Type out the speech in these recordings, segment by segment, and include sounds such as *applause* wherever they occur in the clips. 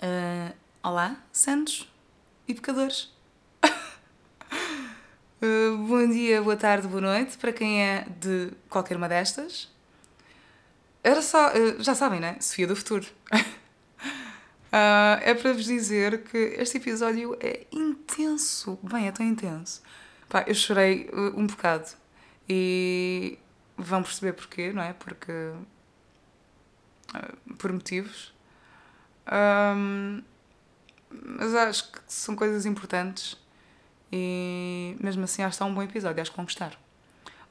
Uh, olá, santos e uh, *laughs* bom dia, boa tarde, boa noite para quem é de qualquer uma destas. Era só, uh, já sabem, né? Sofia do Futuro. *laughs* é para vos dizer que este episódio é intenso. Bem, é tão intenso. Pá, eu chorei um bocado e vão perceber porquê, não é? Porque. por motivos. Um, mas acho que são coisas importantes e mesmo assim acho que está um bom episódio, acho que vão gostar.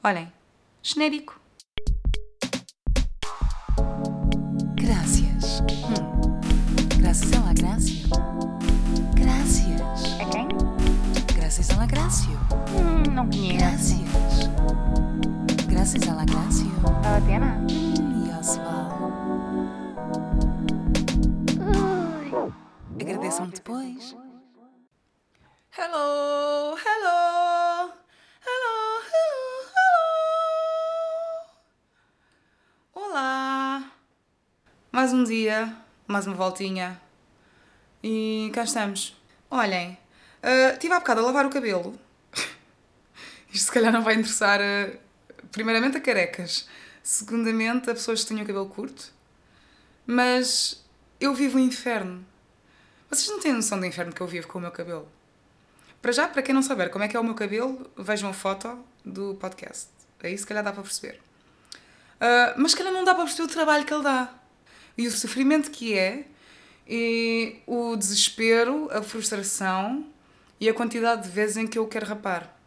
Olhem, genérico. Graças. Hum. Graças a la Gracia. Gracias. A quem? Graças a la Gracia. Hum, não conheço. Gracias. Graças a la Gracia. A Atena? Hum, e Osvaldo. Agradeçam-me depois. Hello, hello, hello, hello, hello. Olá. Mais um dia, mais uma voltinha. E cá estamos. Olhem, uh, tive há bocado a lavar o cabelo. *laughs* Isto se calhar não vai interessar, uh, primeiramente, a carecas. Segundamente, a pessoas que tenham o cabelo curto. Mas eu vivo o um inferno. Vocês não têm noção do inferno que eu vivo com o meu cabelo? Para já, para quem não saber como é que é o meu cabelo, vejam a foto do podcast. Aí se calhar dá para perceber. Uh, mas se calhar não dá para perceber o trabalho que ele dá. E o sofrimento que é, e o desespero, a frustração e a quantidade de vezes em que eu quero rapar.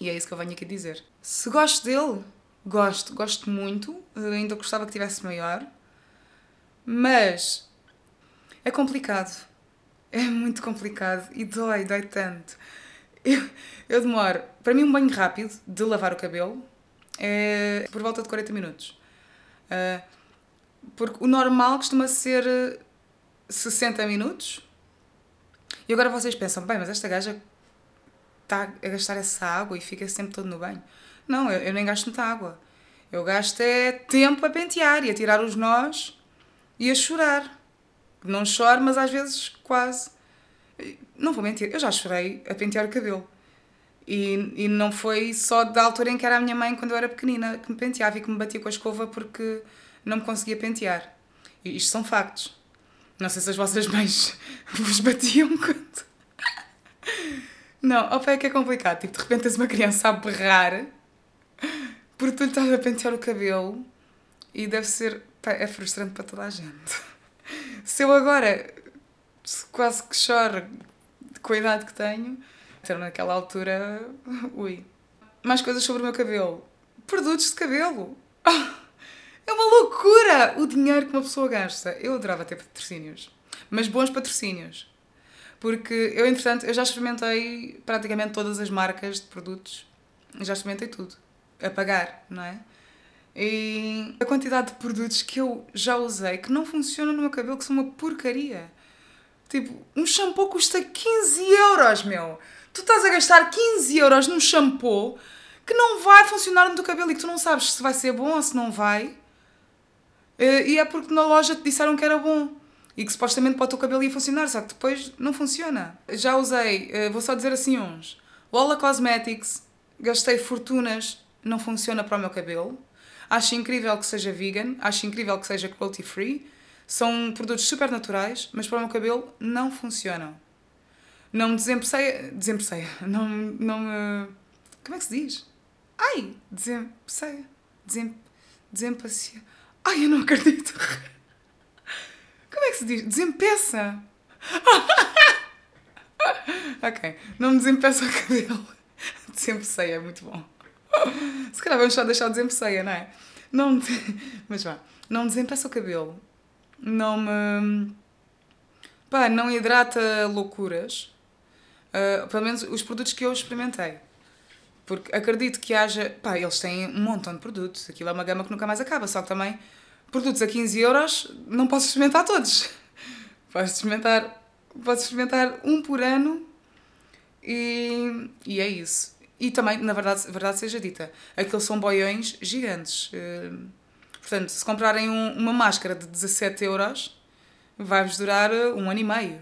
E é isso que eu venho aqui dizer. Se gosto dele, gosto, gosto muito. Ainda gostava que tivesse maior. Mas é complicado. É muito complicado e dói, dói tanto. Eu, eu demoro, para mim, um banho rápido de lavar o cabelo é por volta de 40 minutos. Uh, porque o normal costuma ser 60 minutos. E agora vocês pensam, bem, mas esta gaja está a gastar essa água e fica sempre todo no banho. Não, eu, eu nem gasto muita água. Eu gasto é tempo a pentear e a tirar os nós e a chorar. Não choro, mas às vezes quase. Não vou mentir, eu já chorei a pentear o cabelo. E, e não foi só da altura em que era a minha mãe, quando eu era pequenina, que me penteava e que me batia com a escova porque não me conseguia pentear. E isto são factos. Não sei se as vossas *laughs* mães vos batiam quando. Não, opa, é que é complicado. Tipo, de repente tens uma criança a berrar porque tu lhe estás a pentear o cabelo e deve ser. É frustrante para toda a gente. Se eu agora quase que choro com a idade que tenho, então naquela altura, *laughs* ui. Mais coisas sobre o meu cabelo. Produtos de cabelo. *laughs* É uma loucura o dinheiro que uma pessoa gasta. Eu adorava ter patrocínios. Mas bons patrocínios. Porque eu, entretanto, eu já experimentei praticamente todas as marcas de produtos. Já experimentei tudo. A pagar, não é? E a quantidade de produtos que eu já usei que não funcionam no meu cabelo, que são uma porcaria. Tipo, um shampoo custa 15 euros, meu. Tu estás a gastar 15 euros num shampoo que não vai funcionar no teu cabelo e que tu não sabes se vai ser bom ou se não vai. Eh, e é porque na loja te disseram que era bom e que supostamente para o teu cabelo ia funcionar, só que depois não funciona. Já usei, eh, vou só dizer assim uns: Lola Cosmetics, gastei fortunas, não funciona para o meu cabelo. Acho incrível que seja vegan, acho incrível que seja cruelty free. São produtos super naturais, mas para o meu cabelo não funcionam. Não me desempeceia. Desempeceia. Não, não me. Como é que se diz? Ai! Desempeceia. Desem, desempacia. Ai, eu não acredito! *laughs* Como é que se diz? Desempeça! *laughs* ok. Não me desempeça o cabelo. *laughs* Desempeceia é muito bom. *laughs* Se calhar vamos só deixar o desempeçaia, não é? Não *laughs* Mas vá, não desempeça o cabelo. Não me. Pá, não hidrata loucuras. Uh, pelo menos os produtos que eu experimentei. Porque acredito que haja. Pá, eles têm um montão de produtos. Aquilo é uma gama que nunca mais acaba. Só que também, produtos a 15 euros, não posso experimentar todos. *laughs* Posso experimentar, posso experimentar um por ano e, e é isso. E também, na verdade, verdade seja dita, aqueles são boiões gigantes. Uh, portanto, se comprarem um, uma máscara de 17 euros, vai-vos durar uh, um ano e meio.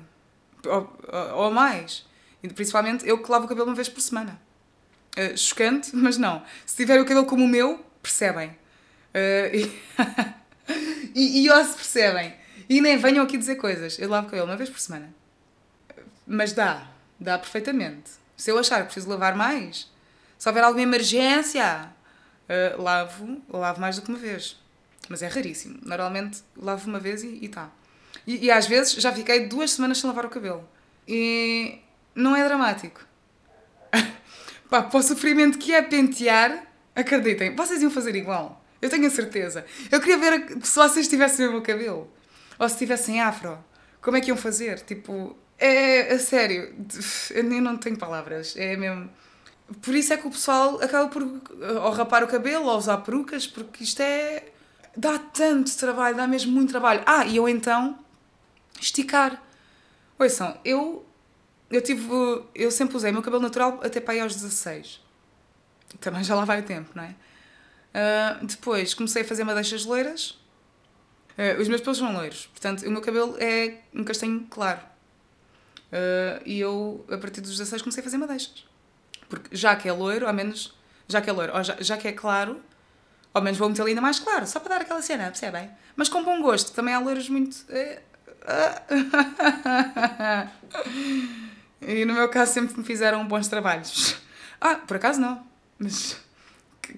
Ou, ou- mais. E principalmente eu que lavo o cabelo uma vez por semana. Uh, chocante, *laughs* mas não. Se tiver o cabelo como o meu, percebem. Uh, *laughs* e, e, e ou se percebem. E nem venham aqui dizer coisas. Eu lavo o cabelo uma vez por semana. Mas dá. Dá perfeitamente. Se eu achar que preciso lavar mais, se houver alguma emergência, uh, lavo, lavo mais do que uma vez. Mas é raríssimo. Normalmente lavo uma vez e está. E, e às vezes já fiquei duas semanas sem lavar o cabelo. E não é dramático. *laughs* Pá, para o sofrimento que é pentear, acreditem, vocês iam fazer igual. Eu tenho a certeza. Eu queria ver se vocês tivessem o meu cabelo. Ou se tivessem afro. Como é que iam fazer? Tipo, é a sério. *laughs* Eu não tenho palavras. É mesmo. Por isso é que o pessoal acaba por ou rapar o cabelo ou usar perucas, porque isto é. dá tanto trabalho, dá mesmo muito trabalho. Ah, e eu então esticar. Ouçam, eu. Eu tive. Eu sempre usei meu cabelo natural até para aí aos 16. Também já lá vai o tempo, não é? Ah, depois comecei a fazer madeixas loiras. Ah, os meus pelos são loiros, portanto, o meu cabelo é um castanho claro. Ah, e eu, a partir dos 16, comecei a fazer madeixas. Porque já que é loiro, ao menos. Já que é loiro, ou já, já que é claro, ao menos vou meter ainda mais claro, só para dar aquela cena, percebem? Mas com bom gosto, também há loiros muito. eh, *laughs* e no meu caso sempre me fizeram bons trabalhos. Ah, por acaso não, mas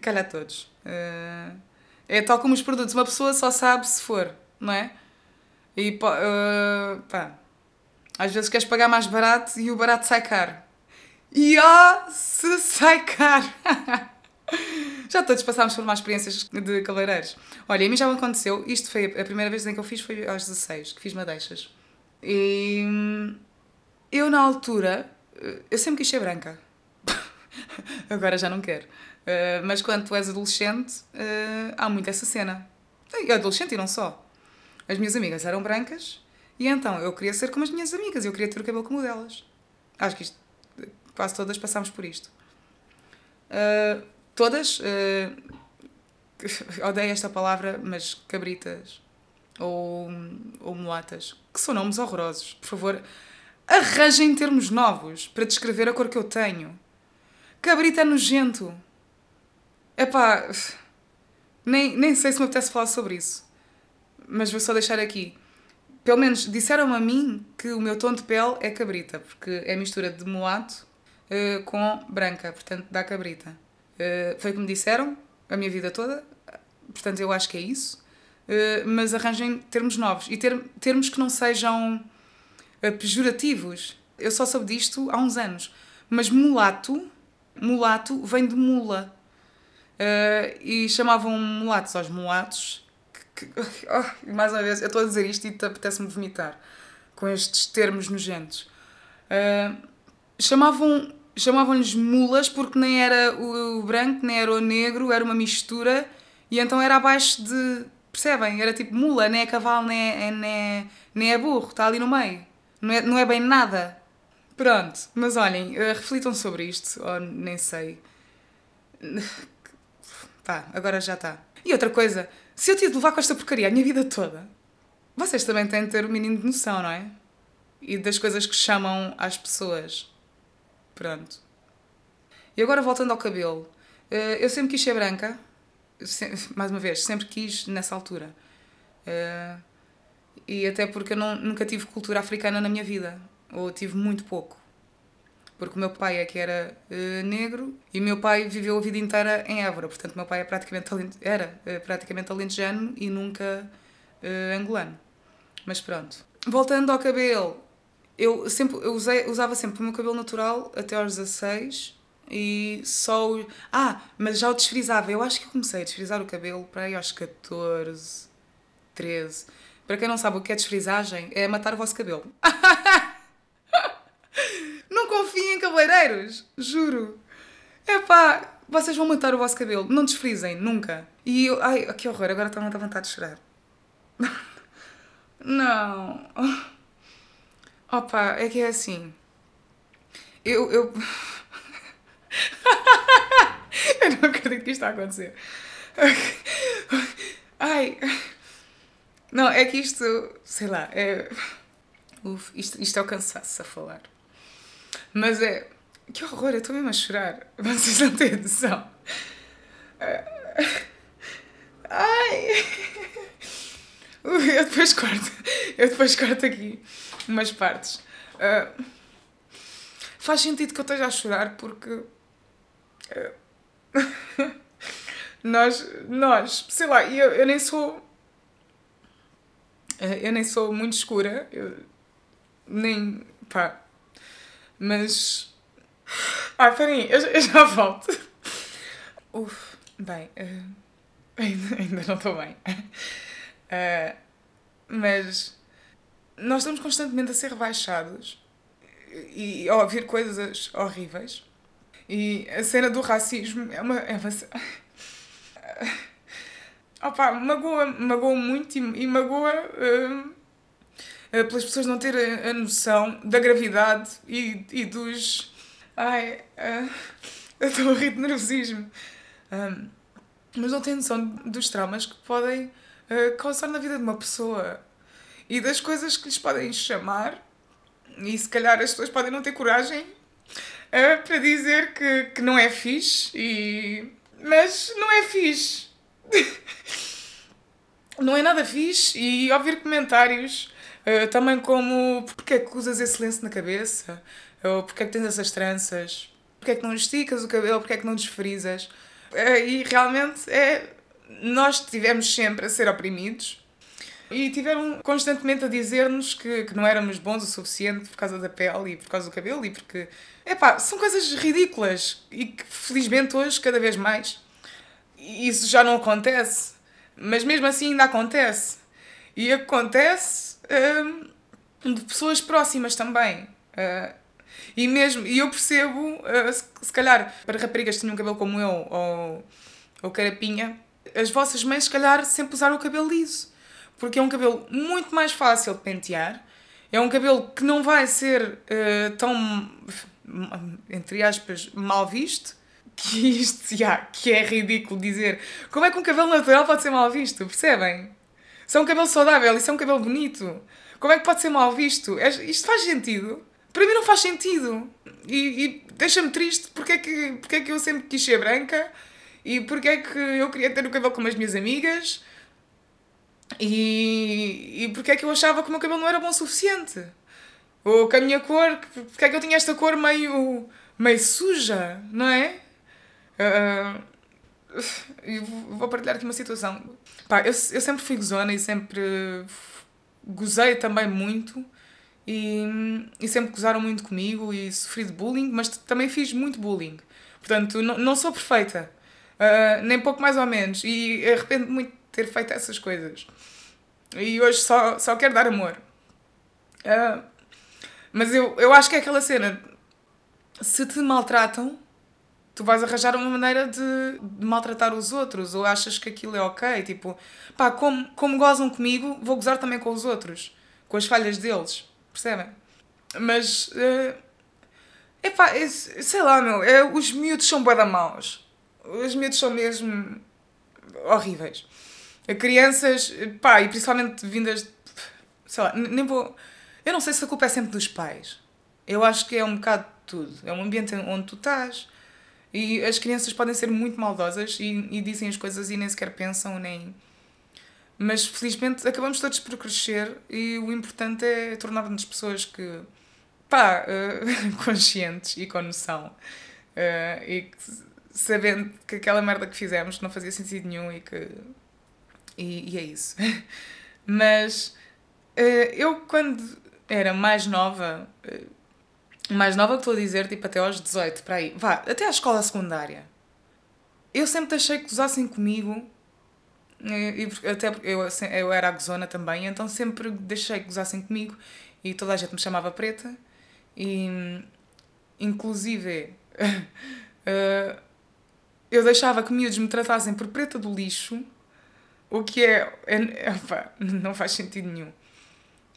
calhar todos. Eh, é tal como os produtos, uma pessoa só sabe se for, não é? E pá, às vezes queres pagar mais barato e o barato sai caro. E ó, se sai caro! *laughs* já todos passámos por mais experiências de cabeleireiros. Olha, a mim já me aconteceu, isto foi a primeira vez em que eu fiz, foi aos 16, que fiz madeixas. E eu na altura, eh, eu sempre quis ser branca. *laughs* Agora já não quero. Eh, mas quando tu és adolescente, eh, há muito essa cena. Adolescente e não só. As minhas amigas eram brancas e então eu queria ser como as minhas amigas, eu queria ter o cabelo como o delas. Acho que isto, quase todas passámos por isto. Uh, todas, uh, *laughs* odeio esta palavra, mas cabritas ou, ou mulatas, que são nomes horrorosos. Por favor, arranjem termos novos para descrever a cor que eu tenho. Cabrita é nojento. Epá, *sighs* nem, nem sei se me apetece falar sobre isso, mas vou só deixar aqui. Pelo menos disseram a mim que o meu tom de pele é cabrita, porque é mistura de mulato uh, com branca, portanto dá cabrita. Uh, foi o que me disseram a minha vida toda, portanto eu acho que é isso. Uh, mas arranjem termos novos e ter, termos que não sejam pejorativos. Eu só soube disto há uns anos, mas mulato, mulato vem de mula. e chamavam mulatos aos mulatos que, *laughs* oh, mais uma vez, eu estou a dizer isto e apetece-me vomitar com estes termos nojentos. Uh, chamavam chamavam-lhes mulas porque nem era o, branco, nem era o negro, era uma mistura e então era abaixo de. Percebem? Era tipo mula, nem é cavalo, nem é, nem é, nem é burro, está ali no meio. Não é, não é bem nada. Pronto, mas olhem, uh, reflitam sobre isto, ou nem sei. *laughs* Pá, agora já está. E outra coisa, se eu tive de levar com esta porcaria a minha vida toda, vocês também têm de ter o mínimo de noção, não é? E das coisas que chamam às pessoas. Pronto. E agora voltando ao cabelo. Eu sempre quis ser branca. Mais uma vez, sempre quis nessa altura. E até porque eu não, nunca tive cultura africana na minha vida. Ou tive muito pouco. Porque o meu pai é que era uh, negro e meu pai viveu a vida inteira em Évora. Portanto, meu pai é praticamente era uh, praticamente alentejano e nunca uh, angolano. Mas pronto. Voltando ao cabelo, eu, sempre, eu usei, usava sempre o meu cabelo natural até aos 16 e só o... Ah, mas já o desfrizava. Eu acho que comecei a desfrizar o cabelo para aí aos 14, 13. Para quem não sabe o que é desfrizagem, é matar o vosso cabelo. *laughs* Não confiem em juro. É pá, vocês vão matar o vosso cabelo. Não desfrizem, nunca. E eu, ai, que horror, agora está-me a dar vontade de chorar. *laughs* Não. Opa, é que é assim. Eu. Eu, *laughs* eu não acredito que isto está a acontecer. Ai. Não, é que isto, sei lá, é. Uf, isto, isto é o cansaço a falar. Mas é. Que horror, eu estou mesmo a chorar. *laughs* Vocês não têm noção. Ai! *laughs* Eu depois corto. Eu depois corto aqui umas partes. Ah, faz sentido que eu esteja a chorar porque. ah, *laughs* nós, nós, sei lá, eu, eu nem sou. ah, Eu nem sou muito escura. Eu, nem. pá. Mas. *laughs* Ah, peraí, eu, eu já volto. Uf, bem. ah, ainda, ainda não estou bem. Ah, mas nós estamos constantemente a ser rebaixados e a ouvir coisas horríveis. E a cena do racismo é uma. É uma *laughs* Opa, magoa, magoa muito e, e magoa eh, pelas pessoas não terem a noção da gravidade e, e dos. Ai, ah, *laughs* eu estou a rir de nervosismo. Hum, mas não têm noção dos traumas que podem ah, causar na vida de uma pessoa e das coisas que lhes podem chamar. E se calhar as pessoas podem não ter coragem ah, para dizer que, que não é fixe, e... mas não é fixe. *laughs* não é nada fixe e ouvir comentários uh, também como porque é que usas esse lenço na cabeça ou porque é que tens essas tranças porque é que não esticas o cabelo porque é que não desfrizas uh, e realmente é nós tivemos sempre a ser oprimidos e tiveram constantemente a dizer-nos que, que não éramos bons o suficiente por causa da pele e por causa do cabelo e porque epá, são coisas ridículas e que felizmente hoje cada vez mais isso já não acontece. Mas mesmo assim ainda acontece. E acontece hum, de pessoas próximas também. Uh, e mesmo, e eu percebo, uh, se, se calhar, para raparigas que tinham cabelo como eu, ou, ou carapinha, as vossas mães, se calhar, sempre usaram o cabelo liso. Porque é um cabelo muito mais fácil de pentear, é um cabelo que não vai ser uh, tão, entre aspas, mal visto, que isto, *laughs* já, que é ridículo dizer. Como é que um cabelo natural pode ser mal visto? Percebem? Se é um cabelo saudável e é um cabelo bonito, como é que pode ser mal visto? É- Isto faz sentido? Para mim não faz sentido. E, e deixa-me triste porque é, que, porque é que eu sempre quis ser branca e porque é que eu queria ter o cabelo como as minhas amigas e, e porque é que eu achava que o meu cabelo não era bom o suficiente. Ou que a minha cor, porque é que eu tinha esta cor meio, meio suja, não é? Ah, eu vou partilhar aqui uma situação. Pá, eu, eu sempre fui gozona e sempre gozei também muito e, e sempre gozaram muito comigo e sofri de bullying, mas também fiz muito bullying. Portanto, não, sou perfeita, ah, nem pouco mais ou menos, e arrependo muito de ter feito essas coisas. E hoje só, só quero dar amor. Ah, mas eu, eu acho que é aquela cena: se te maltratam, tu vais arranjar uma maneira de, de maltratar os outros, ou achas que aquilo é ok, tipo, pá, como, como gozam comigo, vou gozar também com os outros, com as falhas deles, percebem? Mas, é epá, é, sei lá, meu, é, os miúdos são bué da maus. Os miúdos são mesmo horríveis. Crianças, pá, e principalmente vindas, de- sei lá, nem vou, eu não sei se a culpa é sempre dos pais. Eu acho que é um bocado de tudo. É um ambiente onde tu estás, e as crianças podem ser muito maldosas e, e dizem as coisas e nem sequer pensam, nem. Mas felizmente acabamos todos por crescer e o importante é tornar-nos pessoas que. pá, eh, *laughs* conscientes e com noção. Eh, e que, sabendo que aquela merda que fizemos não fazia sentido nenhum e que. E, e é isso. *laughs* Mas eh, eu, quando era mais nova. mais nova que estou a dizer, tipo até aos 18, para aí, vá, até à escola secundária. Eu sempre deixei que gozassem comigo, e, até eu, se- eu era a gozona também, então sempre deixei que gozassem comigo e toda a gente me chamava preta. E inclusive *laughs* eh, eu deixava que miúdos me tratassem por preta do lixo, o que é, é, opá, não faz sentido nenhum.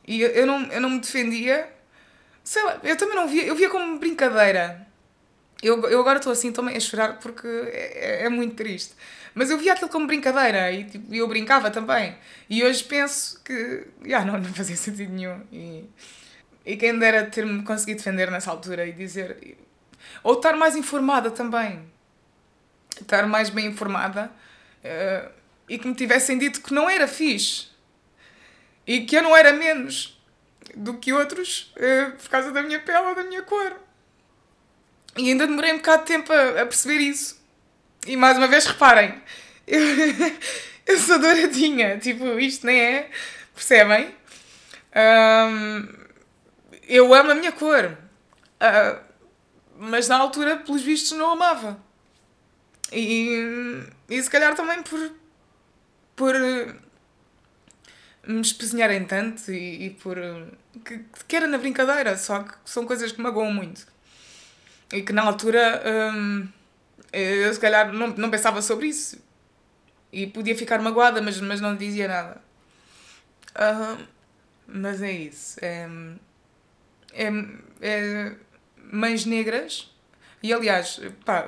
E eu, não, eu não me defendia sei lá, eu também não via, eu via como brincadeira. Eu, eu agora estou assim também a chorar porque é, é muito triste. Mas eu via aquilo como brincadeira e tipo, eu brincava também. E hoje penso que yeah, não, não fazia *laughs* sentido nenhum. E, e quem dera ter-me conseguido defender nessa altura e dizer. Ou estar mais informada também. Estar mais bem informada uh, e que me tivessem dito que não era fixe e que eu não era menos do que outros uh, por causa da minha pele ou da minha cor. E ainda demorei um bocado de tempo a, a perceber isso. E mais uma vez, reparem, eu, *laughs* eu sou douradinha, tipo, isto nem é. Percebem? Um, eu amo a minha cor. Uh, mas na altura, pelos vistos, não amava. E, e se calhar também por, por me espezinharem tanto e, e por. Que, que era na brincadeira, só que são coisas que magoam muito. E que na altura hum, eu se calhar não, não pensava sobre isso. E podia ficar magoada, mas, mas não dizia nada. Uhum. Mas é isso. É, é, é mães negras. E aliás, pá,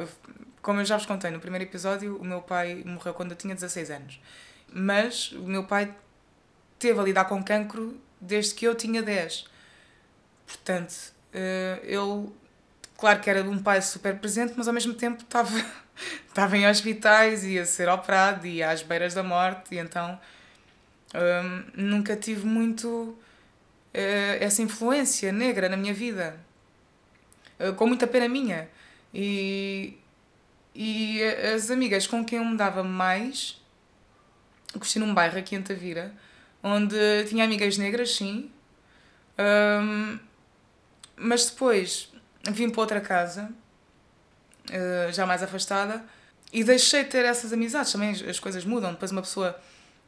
como eu já vos contei no primeiro episódio, o meu pai morreu quando eu tinha 16 anos. Mas o meu pai teve a lidar com cancro desde que eu tinha 10. Portanto, uh, ele, claro que era de um pai super presente, mas ao mesmo tempo estava, *laughs* estava em hospitais, ia ser operado, ia às beiras da morte, e então um, nunca tive muito uh, essa influência negra na minha vida. Uh, com muita pena minha. E, e as amigas com quem eu me dava mais, gostei num bairro aqui em Tavira, onde tinha amigas negras, sim. Um, mas depois vim para outra casa, uh, já mais afastada, e deixei de ter essas amizades. Também as coisas mudam. Depois uma pessoa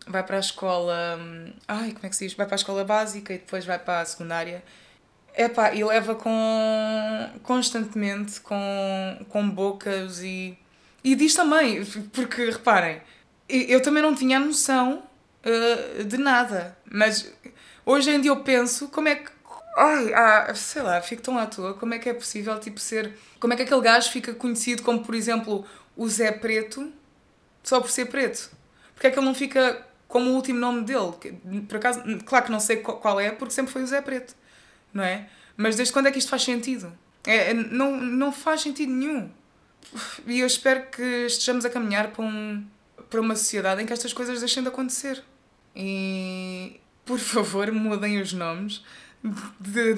vai para a escola. Um, ai, como é que se diz? Vai para a escola básica e depois vai para a secundária. Epá, e leva com. constantemente com, com bocas e. E diz também, porque reparem, eu também não tinha noção uh, de nada. Mas hoje em dia eu penso como é que. Ai, ah, sei lá, fico tão à toa. Como é que é possível, tipo, ser. Como é que aquele gajo fica conhecido como, por exemplo, o Zé Preto só por ser preto? Porque é que ele não fica como o último nome dele? Por acaso, claro que não sei qual é, porque sempre foi o Zé Preto, não é? Mas desde quando é que isto faz sentido? É, é não, não faz sentido nenhum. E eu espero que estejamos a caminhar para, um, para uma sociedade em que estas coisas deixem de acontecer. E por favor mudem os nomes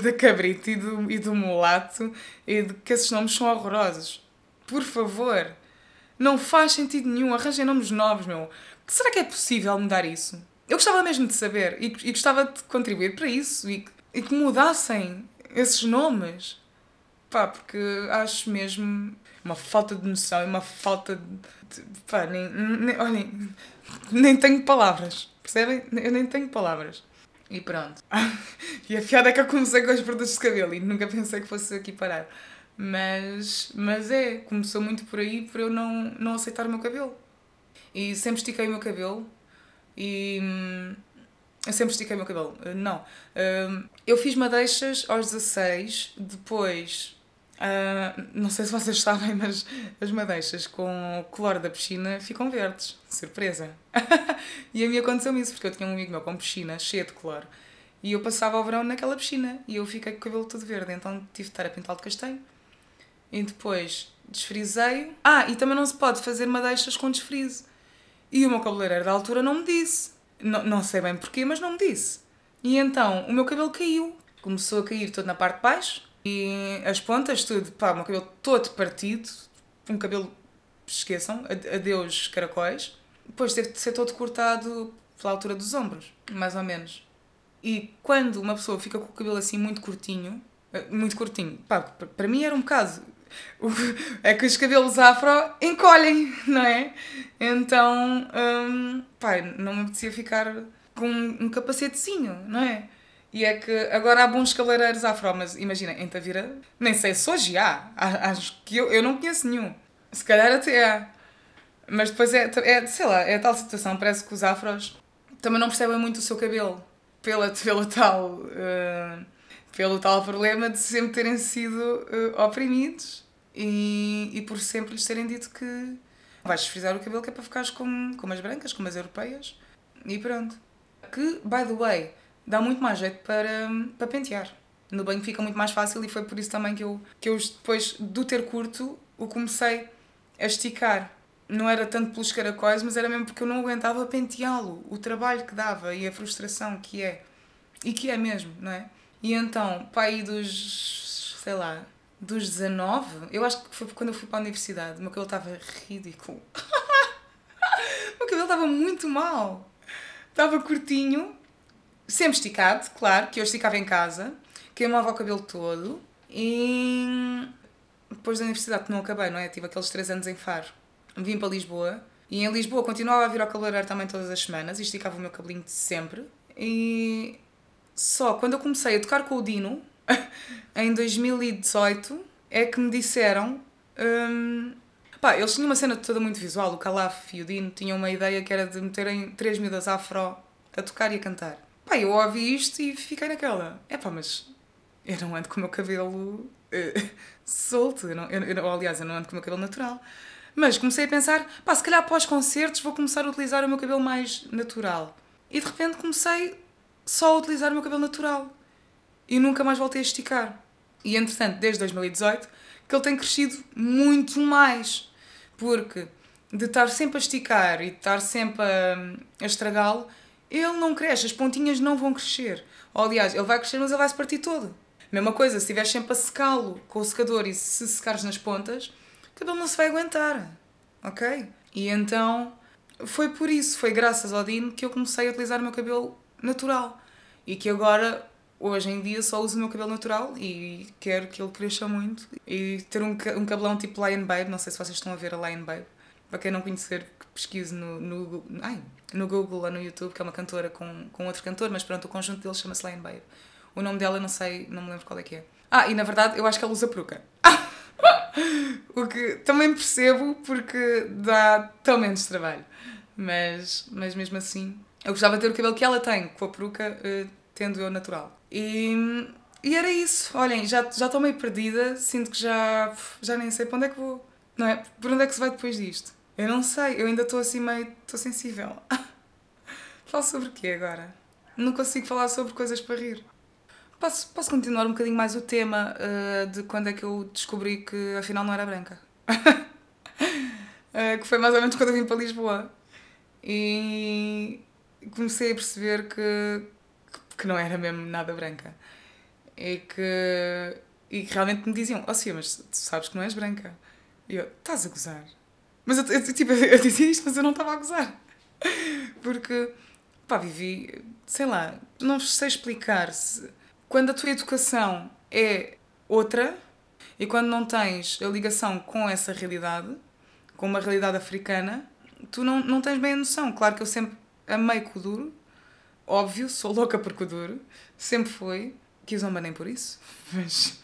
da cabrito e do, e do mulato e de que esses nomes são horrorosos. Por favor. Não faz sentido nenhum. Arranjem nomes novos, meu. Será que é possível mudar isso? Eu gostava mesmo de saber e, e gostava de contribuir para isso e, e que mudassem esses nomes. Pá, porque acho mesmo uma falta de noção e uma falta de. Pá, nem, nem, olhem, nem tenho palavras. Percebem? Eu nem tenho palavras. E pronto. *laughs* e a piada é que eu comecei com os produtos de cabelo e nunca pensei que fosse aqui parar. Mas, mas é, começou muito por aí por eu não, não aceitar o meu cabelo. E sempre estiquei o meu cabelo e. Eu sempre estiquei o meu cabelo. Não. Hum, eu fiz madeixas aos 16, depois Uh, não sei se vocês *laughs* sabem, mas as madeixas com o cloro da piscina ficam verdes. Surpresa! *laughs* e a mim aconteceu isso, porque eu tinha um amigo meu com piscina cheia de cloro e eu passava o verão naquela piscina e eu fiquei com o cabelo todo verde, então tive de estar a pintá-lo de castanho. E depois desfrisei. Ah, e também não se pode fazer madeixas com desfrize. E o meu cabeleireiro da altura não me disse. Não, não sei bem porquê, mas não me disse. E então o meu cabelo caiu. Começou a cair todo na parte de baixo e as pontas, tudo, pá, meu cabelo todo partido, um cabelo, esqueçam, adeus caracóis. Depois teve de ser todo cortado pela altura dos ombros, mais ou menos. E quando uma pessoa fica com o cabelo assim muito curtinho, eh, muito curtinho, pá, para mim era um bocado. É que os cabelos afro encolhem, não é? Então, hum, pá, não me apetecia ficar com um capacetezinho, não é? E é que agora há bons cabeleireiros afro, mas imagina, em Tavira, nem sei se hoje há. Acho que eu, eu não conheço nenhum. Se calhar até há. Mas depois é, é, sei lá, é tal situação, parece que os afros também não percebem muito o seu cabelo. Pela, *laughs* pela tal, uh, pelo tal problema de sempre terem sido uh, oprimidos e, e por sempre lhes terem dito que vais frisar o cabelo que é para ficares como, como as brancas, como as europeias e pronto. Que, by the way, dá muito mais jeito para, para pentear. No banho fica muito mais fácil e foi por isso também que eu, que eu depois do ter curto, o comecei a esticar. Não era tanto pelos caracóis, mas era mesmo porque eu não aguentava penteá-lo. O trabalho que dava e a frustração que é. E que é mesmo, não é? E então, pai dos, sei lá, dos 19, eu acho que foi quando eu fui para a universidade, o meu cabelo estava ridículo. *laughs* o meu cabelo estava muito mal. Estava curtinho, sempre esticado, claro, que eu esticava em casa, queimava o cabelo todo e depois da universidade que não acabei, não é? Tive aqueles 3 anos em Faro. Vim para Lisboa e em Lisboa continuava a vir ao cabeleireiro também todas as semanas e esticava o meu cabelinho de sempre. E só quando eu comecei a tocar com o Dino, *laughs* em 2018, é que me disseram. Hum, pá, eles tinham uma cena toda muito visual. O Calaf e o Dino tinham uma ideia que era de meterem três miúdas afro a tocar e a cantar. Pá, eu ouvi isto e fiquei naquela. É pá, mas eu não ando com o meu cabelo uh, *laughs* solto. Eu não, eu, eu, aliás, eu não ando com o meu cabelo natural. Mas comecei a pensar, pá, se calhar após concertos vou começar a utilizar o meu cabelo mais natural. E de repente comecei só a utilizar o meu cabelo natural. E nunca mais voltei a esticar. E entretanto, desde 2018, que ele tem crescido muito mais. Porque de estar sempre a esticar e de estar sempre a, a estragá-lo, ele não cresce, as pontinhas não vão crescer. Ou, aliás, ele vai crescer, mas ele vai se partir todo. Mesma coisa, se estiveres sempre a secá-lo com o secador e se secares nas pontas, o cabelo não se vai aguentar. Ok? E então foi por isso, foi graças ao Dino que eu comecei a utilizar o meu cabelo natural. E que agora, hoje em dia, só uso o meu cabelo natural e quero que ele cresça muito. E ter um, um cabelão tipo Lion Babe, não sei se vocês estão a ver a Lion Babe. Para quem não conhecer, que pesquise no, no, ai, no Google ou no YouTube, que é uma cantora com, com outro cantor, mas pronto, o conjunto deles chama-se Lion Babe. O nome dela não sei, não me lembro qual é que é. Ah, e na verdade eu acho que ela usa peruca. *laughs* o que também percebo porque dá tão menos trabalho. Mas, mas mesmo assim, eu gostava de ter o cabelo que ela tem, com a peruca, uh, tendo eu natural. E, e era isso. Olhem, já, já estou meio perdida, sinto que já, já nem sei para onde é que vou. Não é? Por onde é que se vai depois disto? Eu não sei, eu ainda estou assim meio. estou sensível. *laughs* Falo sobre o quê agora? Não consigo falar sobre coisas para rir. Posso, posso continuar um bocadinho mais o tema uh, de quando é que eu descobri que afinal não era branca? uh, *laughs* que foi mais ou menos quando eu vim para Lisboa. E comecei a perceber que, que não era mesmo nada branca. E que, e que realmente me diziam: Oh, sim, mas tu sabes que não és branca. E eu: Estás a gozar? Mas eu, eu, tipo, eu dizia isto, mas eu não estava a gozar. Porque, pá, vivi, sei lá, não sei explicar. -se quando a tua educação é outra e quando não tens a ligação com essa realidade, com uma realidade africana, tu não, não tens bem a noção. Claro que eu sempre amei Kuduro, óbvio, sou louca por Kuduro, sempre foi, quis nem por isso, *laughs* mas,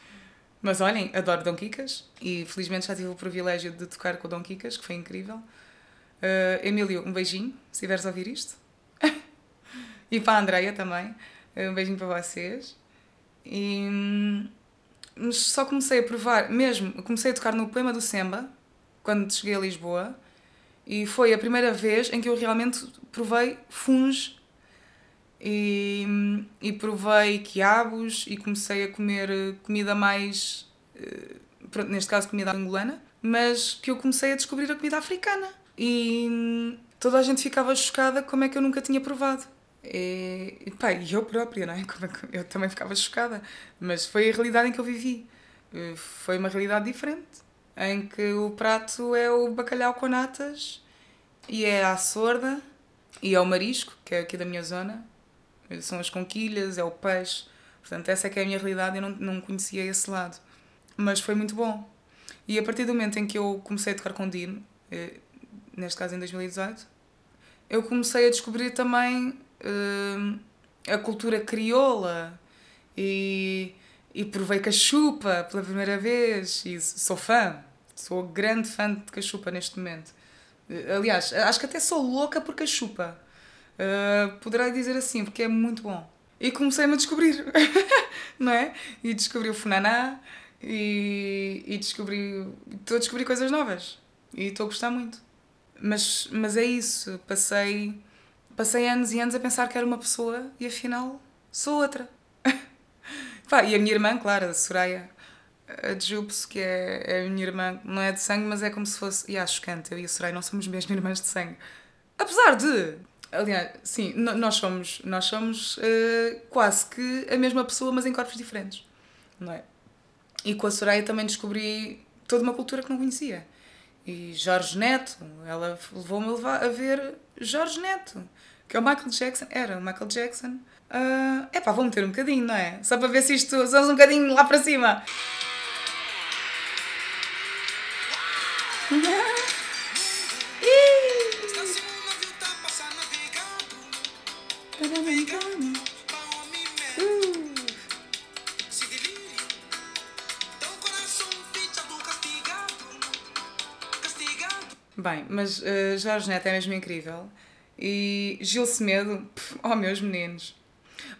mas olhem, adoro Dom Kikas e felizmente já tive o privilégio de tocar com o Dom Kikas, que foi incrível. Uh, Emílio, um beijinho, se estiveres a ouvir isto. *laughs* e para a Andreia também, um beijinho para vocês. E mas só comecei a provar, mesmo, comecei a tocar no poema do Semba, quando cheguei a Lisboa, e foi a primeira vez em que eu realmente provei funge e, e provei quiabos e comecei a comer comida mais, eh, neste caso comida angolana, mas que eu comecei a descobrir a comida africana. E toda a gente ficava chocada como é que eu nunca tinha provado. E, e eu própria, não é? *laughs* Eu também ficava chocada, mas foi a realidade em que eu vivi. Eh, foi uma realidade diferente, em que o prato é o bacalhau com natas e é a sorda e é o marisco, que é aqui da minha zona, são as conquilhas, é o peixe. Portanto, essa é que é a minha realidade, eu não, não conhecia esse lado. Mas foi muito bom. E a partir do momento em que eu comecei a tocar com Dino, eh, neste caso em 2018, eu comecei a descobrir também uh, a cultura crioula e, e provei cachupa pela primeira vez e sou fã, sou grande fã de cachupa neste momento. Uh, aliás, acho que até sou louca por cachupa. Uh, poderá dizer assim, porque é muito bom. E comecei-me a descobrir, *laughs* não é? E descobri o funaná e, e descobri. Estou a descobrir coisas novas e estou a gostar muito. Mas, mas é isso, passei, passei anos e anos a pensar que era uma pessoa e afinal sou outra. *laughs* Pá, e a minha irmã, claro, a Soraya, a Jupes, que é, é a minha irmã, não é de sangue, mas é como se fosse. E acho chocante, eu e a Soraya não somos mesmo irmãs de sangue. Apesar de. Aliás, sim, nós somos, nós somos eh, quase que a mesma pessoa, mas em corpos diferentes. Não é? E com a Soraya também descobri toda uma cultura que não conhecia. E Jorge Neto, ela levou-me a, ver Jorge Neto, que é o Michael Jackson. Era o Michael Jackson. É pá, vou meter um bocadinho, não é? Só para ver se isto. Somos um bocadinho lá para cima. *laughs* Bem, mas uh, Jorge Neto é mesmo incrível. E Gil Semedo, pff, oh meus meninos.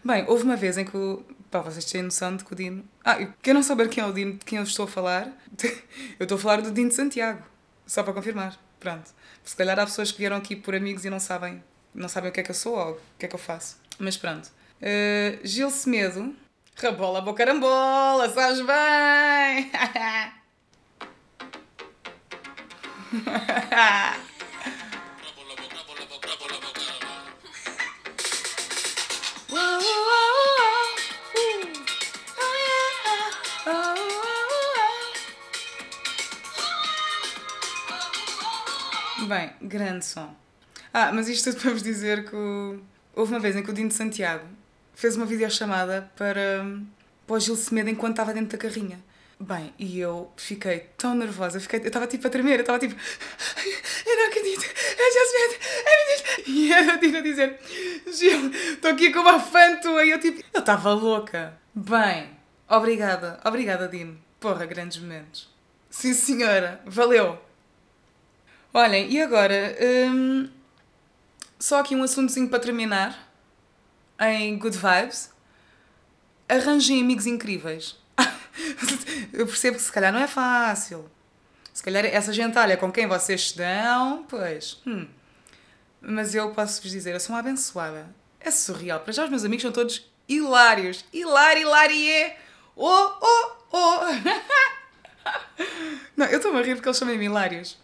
Bem, houve uma vez em que o. Pá, vocês têm noção de que o Dino. Ah, quem não saber quem é o Dino de quem eu estou a falar, *laughs* eu estou a falar do Dino de Santiago. Só para confirmar. Pronto. Se calhar há pessoas que vieram aqui por amigos e não sabem, não sabem o que é que eu sou ou o que é que eu faço. Mas pronto. Uh, Gil Semedo. Rabola, bocarambola, sabes bem! *laughs* *laughs* Bem, grande som. Ah, mas isto tudo para vos dizer que houve uma vez em que o Dino de Santiago fez uma videochamada para, para o Gil Semedo enquanto estava dentro da carrinha. Bem, e eu fiquei tão nervosa, fiquei, eu estava tipo a tremer, eu estava tipo, *laughs* eu não acredito, é Semedo, é. E eu Dino a dizer, Gil, estou aqui com uma fã tua, e eu tipo, eu estava louca. Bem, obrigada, obrigada Dino, porra, grandes momentos. Sim senhora, valeu. Olhem, e agora, hum, só aqui um assuntozinho para terminar, em Good Vibes. Arranjem amigos incríveis. *laughs* Eu percebo que se calhar não é fácil. Se calhar essa gentalha com quem vocês estão, pois. hum. Mas eu posso-vos dizer, eu sou uma abençoada. É surreal. Para já os meus amigos são todos hilários. Hilário, hilarie. Oh, *laughs* oh, oh. Não, eu estou-me a rir porque eles chamam-me hilários.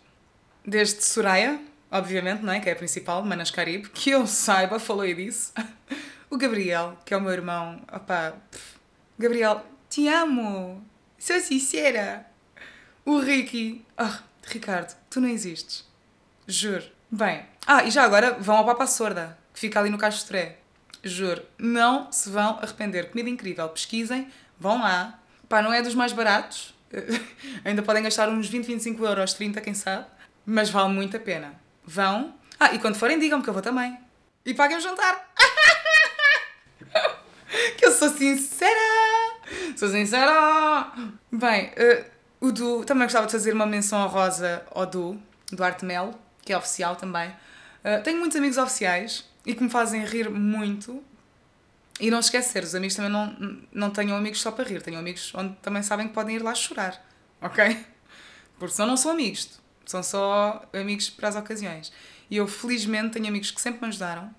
Desde Soraya, obviamente, não é? Que é a principal, Manas Caribe, que eu saiba, falou e disse. *laughs* O Gabriel, que é o meu irmão. Opá. Gabriel, te amo. Sou sincera. O Ricky. Ah, Ricardo, tu não existes. Juro. Bem. Ah, e já agora vão ao Papa Sorda, que fica ali no Caixo Tré. Juro. Não se vão arrepender. Comida incrível. Pesquisem, vão lá. Pá, não é dos mais baratos. *laughs* Ainda podem gastar uns 20, 25 euros, 30, quem sabe. Mas vale muito a pena. Vão. Ah, e quando forem, digam-me que eu vou também. E paguem o jantar. *laughs* que eu sou sincera! Sou sincera! Bem, eh, o Du, também gostava de fazer uma menção honrosa ao Du, Duarte Melo, que é oficial também. Eh, tenho muitos amigos oficiais e que me fazem rir muito. E não esquecer, os amigos também não, não tenham amigos só para rir, tenham amigos onde também sabem que podem ir lá chorar, ok? Porque senão não são amigos, são só amigos para as ocasiões. E eu felizmente tenho amigos que sempre me ajudaram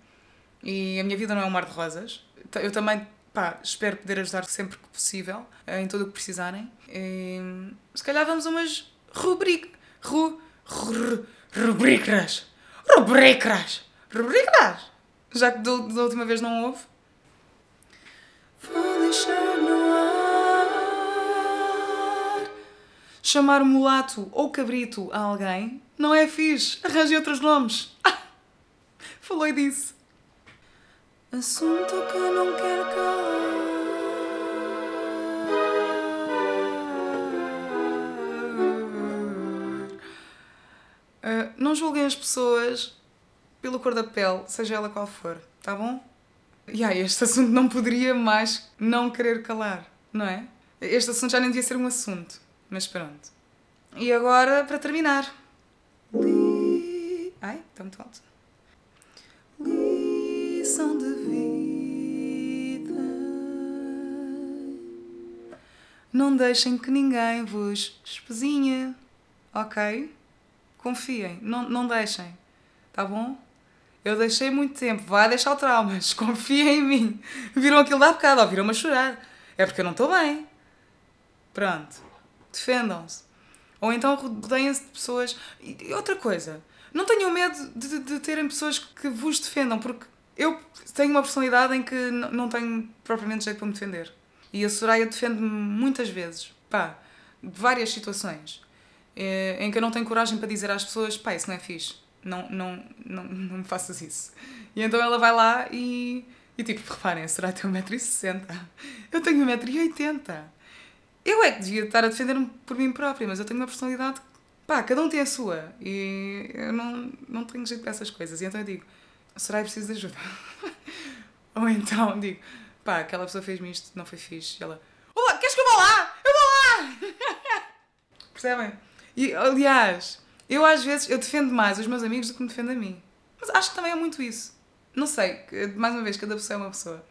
e a minha vida não é um mar de rosas. Eu também, pá, espero poder ajudar sempre que possível, em tudo o que precisarem. E, se calhar vamos umas rubric... Ru, ru, rubricas. Rubricas. Rubricas. Já que da última vez não houve. Vou deixar no ar. Chamar mulato ou cabrito a alguém não é fixe. Arranje outros nomes. *laughs* Falou e disse. Assunto que não quero calar. Ah, não julguem as pessoas pela cor da pele, seja ela qual for, tá bom? E ai, este assunto não poderia mais não querer calar, não é? Este assunto já nem devia ser um assunto, mas pronto. E agora, para terminar. Li... Ai, está muito alto. Lição de Não deixem que ninguém vos espezinhe, ok? Confiem, não, não deixem, tá bom? Eu deixei muito tempo, vai deixar traumas, *laughs* confiem em mim. Viram aquilo da bocado, ou viram-me a chorar. É porque eu não estou bem. Pronto, defendam-se. Ou então rodeiem-se de pessoas. E outra coisa, não tenham medo de, de terem pessoas que vos defendam, porque eu tenho uma personalidade em que não tenho propriamente jeito para me defender. E a Soraya defende-me muitas vezes, pá, de várias situações, eh, em que eu não tenho coragem para dizer às pessoas, pá, isso não é fixe, não, não, não, não me faças isso. E então ela vai lá e, e tipo, reparem, a Soraya tem 1,60m, eu tenho 1,80m. Eu é que devia estar a defender-me por mim própria, mas eu tenho uma personalidade que, pá, cada um tem a sua. E eu não, não tenho jeito para essas coisas. E então eu digo, Soraya, preciso de ajuda. *laughs* Ou então digo, pá, aquela pessoa fez-me isto, não foi fixe. E ela, olá, queres que eu vá lá? Eu vou lá! *laughs* Percebem? E, aliás, eu às vezes, eu defendo mais os meus amigos do que me defendo a mim. Mas acho que também é muito isso. Não sei, mais uma vez, cada pessoa é uma pessoa.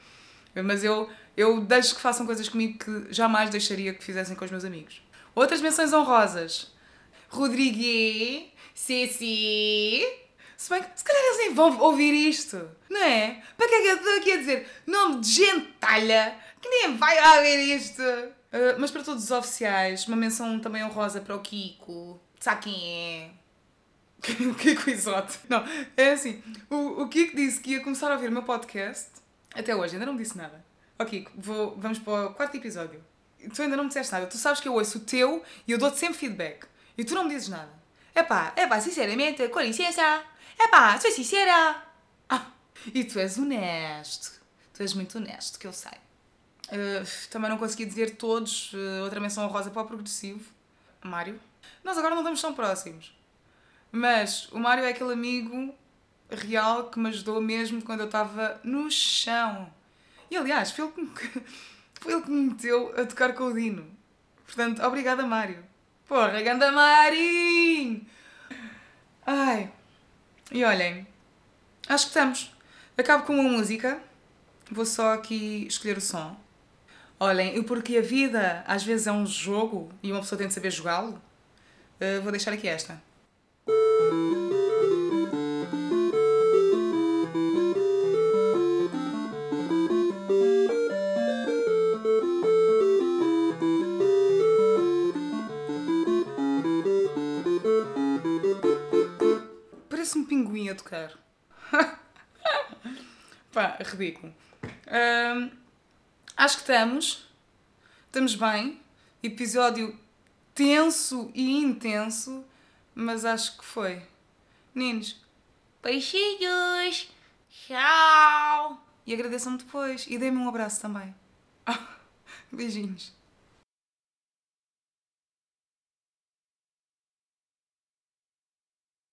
Mas eu, eu deixo que façam coisas comigo que jamais deixaria que fizessem com os meus amigos. Outras menções honrosas. Rodrigues, Ceci. Se bem que se calhar eles nem vão ouvir isto, não é? Para que é que eu estou aqui a dizer nome de gentalha que nem vai ouvir isto? Ah, mas para todos os oficiais, uma menção também honrosa para o Kiko. Sabe quem é? O Kiko Isote. Não, é assim. O, o Kiko disse que ia começar a ouvir o meu podcast. Até hoje, ainda não me disse nada. Ó Kiko, vou, vamos para o quarto episódio. Tu ainda não me disseste nada. Tu sabes que eu ouço o teu e eu dou-te sempre feedback. E tu não me dizes nada. Epá, epá, sinceramente, com licença. Epá, sou sincera. Ah, e tu és honesto. Tu és muito honesto, que eu sei. Uh, também não consegui dizer todos. uh, outra menção honrosa para o progressivo. Mário. Nós agora não estamos tão próximos. Mas o Mário é aquele amigo real que me ajudou mesmo quando eu estava no chão. E aliás, foi ele que me, *laughs* foi ele que me meteu a tocar com o Dino. Portanto, obrigada, Mário. Porra, ganda Marinho! Ai. E olhem, acho que estamos. Acabo com uma música. Vou só aqui escolher o som. Olhem, e porque a vida às vezes é um jogo e uma pessoa tem de saber jogá-lo, eh, vou deixar aqui esta. Tocar. *laughs* Pá, ridículo. Ahm, acho que estamos. Estamos bem. Episódio tenso e intenso, mas acho que foi. Meninos, beijinhos! Tchau! E agradeçam-me depois. E deem-me um abraço também. *laughs* Beijinhos.